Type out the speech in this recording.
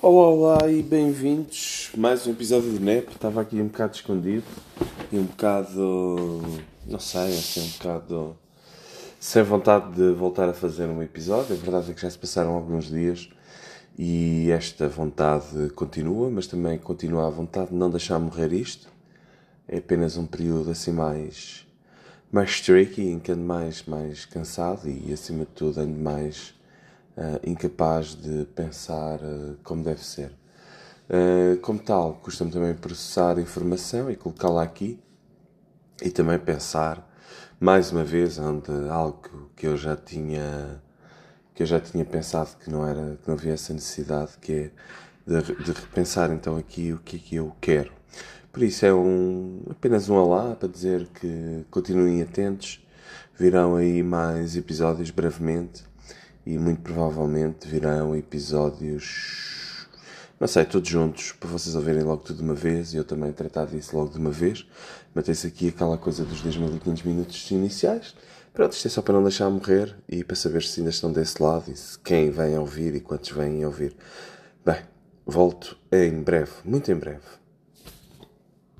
Olá, olá e bem-vindos. Mais um episódio de NEP. Estava aqui um bocado escondido e um bocado. não sei, assim, um bocado. sem vontade de voltar a fazer um episódio. A verdade é que já se passaram alguns dias e esta vontade continua, mas também continua a vontade de não deixar morrer isto. É apenas um período assim mais. mais tricky, em que ando mais, mais cansado e acima de tudo ando mais incapaz de pensar uh, como deve ser. Uh, como tal, custa-me também processar informação e colocá-la aqui e também pensar mais uma vez onde algo que eu já tinha que eu já tinha pensado que não era que não havia essa necessidade que é de, de repensar então aqui o que é que eu quero por isso é um apenas um olá para dizer que continuem atentos virão aí mais episódios brevemente e muito provavelmente virão episódios, não sei, todos juntos, para vocês ouvirem logo tudo de uma vez e eu também tratar disso logo de uma vez. Mantém-se aqui aquela coisa dos 10.500 minutos iniciais. Pronto, isto é só para não deixar morrer e para saber se ainda estão desse lado e se quem vem a ouvir e quantos vêm a ouvir. Bem, volto em breve, muito em breve.